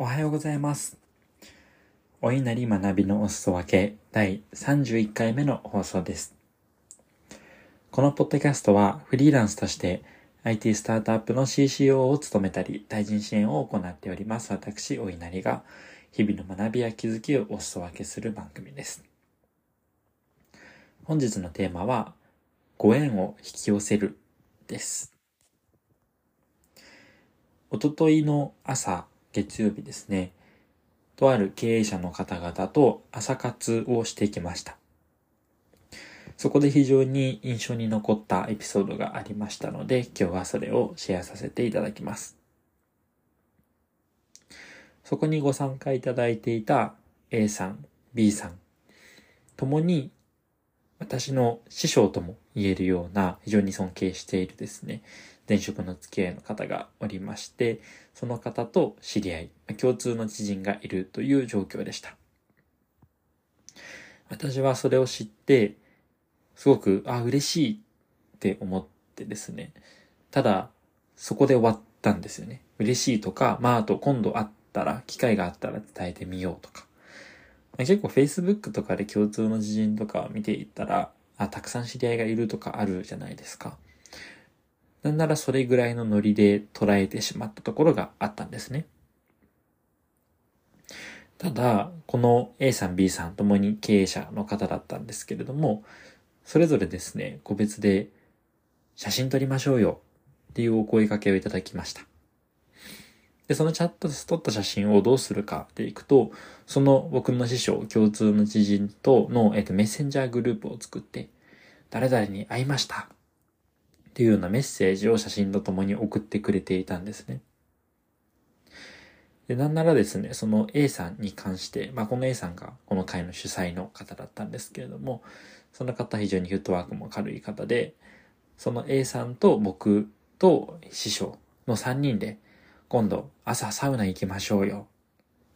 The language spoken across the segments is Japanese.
おはようございます。お稲荷学びのお裾分け第31回目の放送です。このポッドキャストはフリーランスとして IT スタートアップの CCO を務めたり、対人支援を行っております私、お稲荷が日々の学びや気づきをお裾分けする番組です。本日のテーマは、ご縁を引き寄せるです。おとといの朝、月曜日ですね、とある経営者の方々と朝活をしてきました。そこで非常に印象に残ったエピソードがありましたので、今日はそれをシェアさせていただきます。そこにご参加いただいていた A さん、B さん、ともに私の師匠とも言えるような非常に尊敬しているですね、前職の付き合いの方がおりまして、その方と知り合い、共通の知人がいるという状況でした。私はそれを知って、すごく、あ、嬉しいって思ってですね。ただ、そこで終わったんですよね。嬉しいとか、まあ、あと今度会ったら、機会があったら伝えてみようとか。結構 Facebook とかで共通の知人とか見ていったら、あ、たくさん知り合いがいるとかあるじゃないですか。なんならそれぐらいのノリで捉えてしまったところがあったんですね。ただ、この A さん B さんともに経営者の方だったんですけれども、それぞれですね、個別で写真撮りましょうよっていうお声掛けをいただきました。で、そのチャットで撮った写真をどうするかっていくと、その僕の師匠、共通の知人との、えっと、メッセンジャーグループを作って、誰々に会いましたっていうようなメッセージを写真とともに送ってくれていたんですね。で、なんならですね、その A さんに関して、まあ、この A さんがこの会の主催の方だったんですけれども、その方非常にフットワークも軽い方で、その A さんと僕と師匠の3人で、今度朝サウナ行きましょうよ。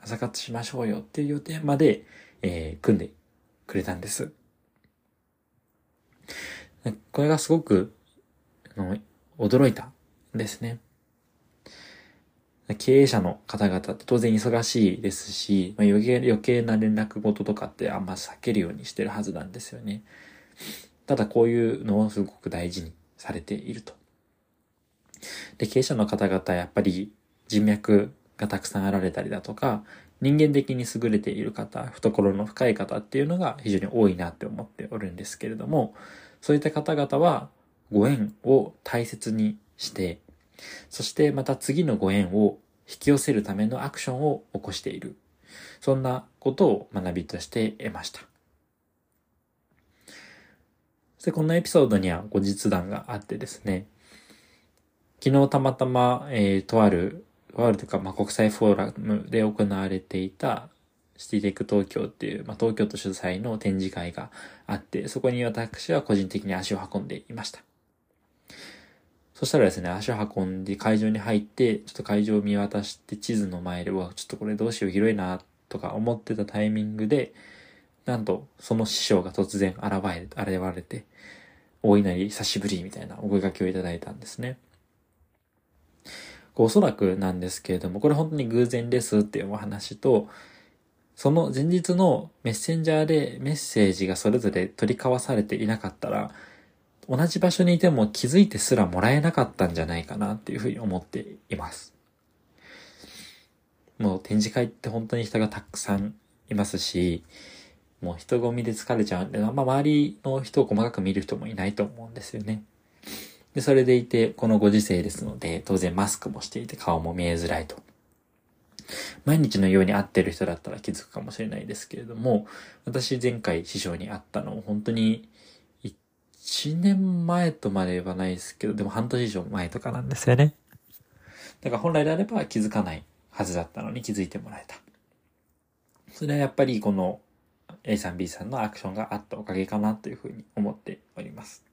朝活しましょうよっていう予定まで、えー、組んでくれたんです。これがすごく、あの、驚いたんですね。経営者の方々って当然忙しいですし、まあ、余計余計な連絡事とかってあんま避けるようにしてるはずなんですよね。ただこういうのをすごく大事にされていると。で、経営者の方々やっぱり人脈がたくさんあられたりだとか、人間的に優れている方、懐の深い方っていうのが非常に多いなって思っておるんですけれども、そういった方々はご縁を大切にして、そしてまた次のご縁を引き寄せるためのアクションを起こしている。そんなことを学びとして得ました。そしてこのエピソードには後日談があってですね、昨日たまたま、えー、とある、とあるというか、まあ、国際フォーラムで行われていたシティテック東京っていう、まあ、東京都主催の展示会があって、そこに私は個人的に足を運んでいました。そしたらですね、足を運んで会場に入って、ちょっと会場を見渡して地図の前で、うわ、ちょっとこれどうしよう広いな、とか思ってたタイミングで、なんと、その師匠が突然現れ、現れて、大いなり久しぶりみたいなお声掛けをいただいたんですね。おそらくなんですけれども、これ本当に偶然ですっていうお話と、その前日のメッセンジャーでメッセージがそれぞれ取り交わされていなかったら、同じ場所にいても気づいてすらもらえなかったんじゃないかなっていうふうに思っています。もう展示会って本当に人がたくさんいますし、もう人混みで疲れちゃうんで、あんま周りの人を細かく見る人もいないと思うんですよね。で、それでいて、このご時世ですので、当然マスクもしていて顔も見えづらいと。毎日のように会ってる人だったら気づくかもしれないですけれども、私前回師匠に会ったの本当に1年前とまではないですけど、でも半年以上前とかなんですよね。だから本来であれば気づかないはずだったのに気づいてもらえた。それはやっぱりこの A さん B さんのアクションがあったおかげかなというふうに思っております。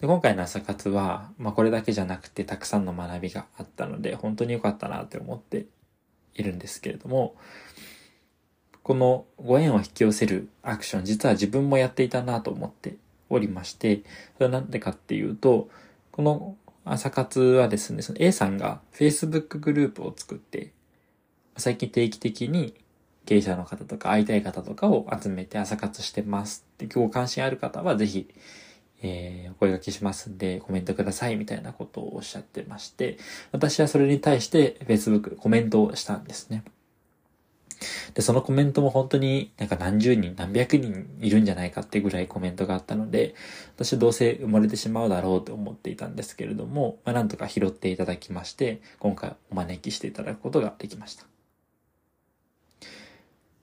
で今回の朝活は、まあこれだけじゃなくてたくさんの学びがあったので、本当に良かったなって思っているんですけれども、このご縁を引き寄せるアクション、実は自分もやっていたなと思っておりまして、それはなんでかっていうと、この朝活はですね、その A さんが Facebook グループを作って、最近定期的に経営者の方とか会いたい方とかを集めて朝活してますって、今日関心ある方はぜひ、えー、お声掛けしますんでコメントくださいみたいなことをおっしゃってまして、私はそれに対して Facebook コメントをしたんですね。で、そのコメントも本当になんか何十人、何百人いるんじゃないかってぐらいコメントがあったので、私はどうせ埋もれてしまうだろうと思っていたんですけれども、まあ、なんとか拾っていただきまして、今回お招きしていただくことができました。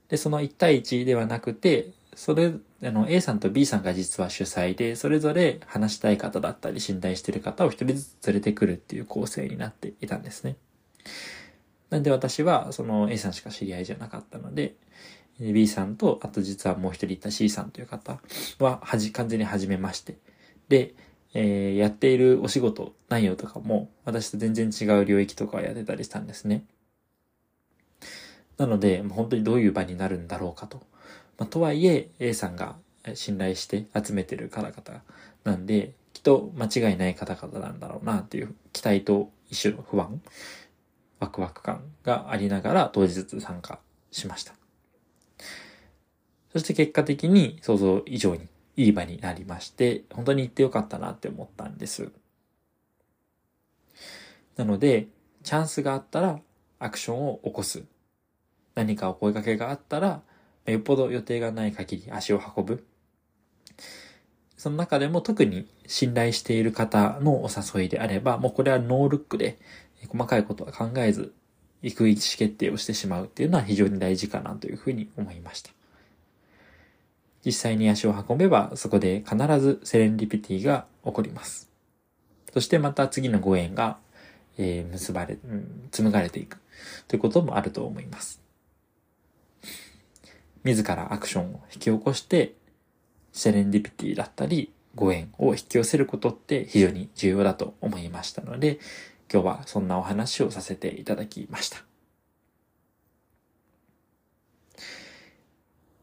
で、その1対1ではなくて、それ、あの、A さんと B さんが実は主催で、それぞれ話したい方だったり、信頼している方を一人ずつ連れてくるっていう構成になっていたんですね。なんで私は、その A さんしか知り合いじゃなかったので、B さんと、あと実はもう一人いた C さんという方は、はじ、完全に初めまして。で、えー、やっているお仕事内容とかも、私と全然違う領域とかをやってたりしたんですね。なので、もう本当にどういう場になるんだろうかと。まあ、とはいえ、A さんが信頼して集めてる方々なんで、きっと間違いない方々なんだろうなっていう期待と一種の不安、ワクワク感がありながら当日参加しました。そして結果的に想像以上にいい場になりまして、本当に行ってよかったなって思ったんです。なので、チャンスがあったらアクションを起こす。何かお声掛けがあったら、よっぽど予定がない限り足を運ぶ。その中でも特に信頼している方のお誘いであれば、もうこれはノールックで細かいことは考えず、行く意思決定をしてしまうっていうのは非常に大事かなというふうに思いました。実際に足を運べば、そこで必ずセレンディピティが起こります。そしてまた次のご縁が、えー、結ばれ、紡がれていくということもあると思います。自らアクションを引き起こして、セレンディピティだったり、ご縁を引き寄せることって非常に重要だと思いましたので、今日はそんなお話をさせていただきました。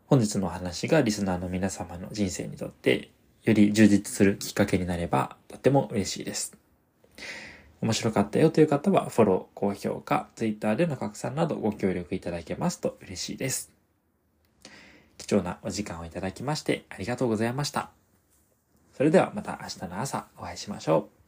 本日のお話がリスナーの皆様の人生にとってより充実するきっかけになればとっても嬉しいです。面白かったよという方はフォロー、高評価、Twitter での拡散などご協力いただけますと嬉しいです。貴重なお時間をいただきましてありがとうございました。それではまた明日の朝お会いしましょう。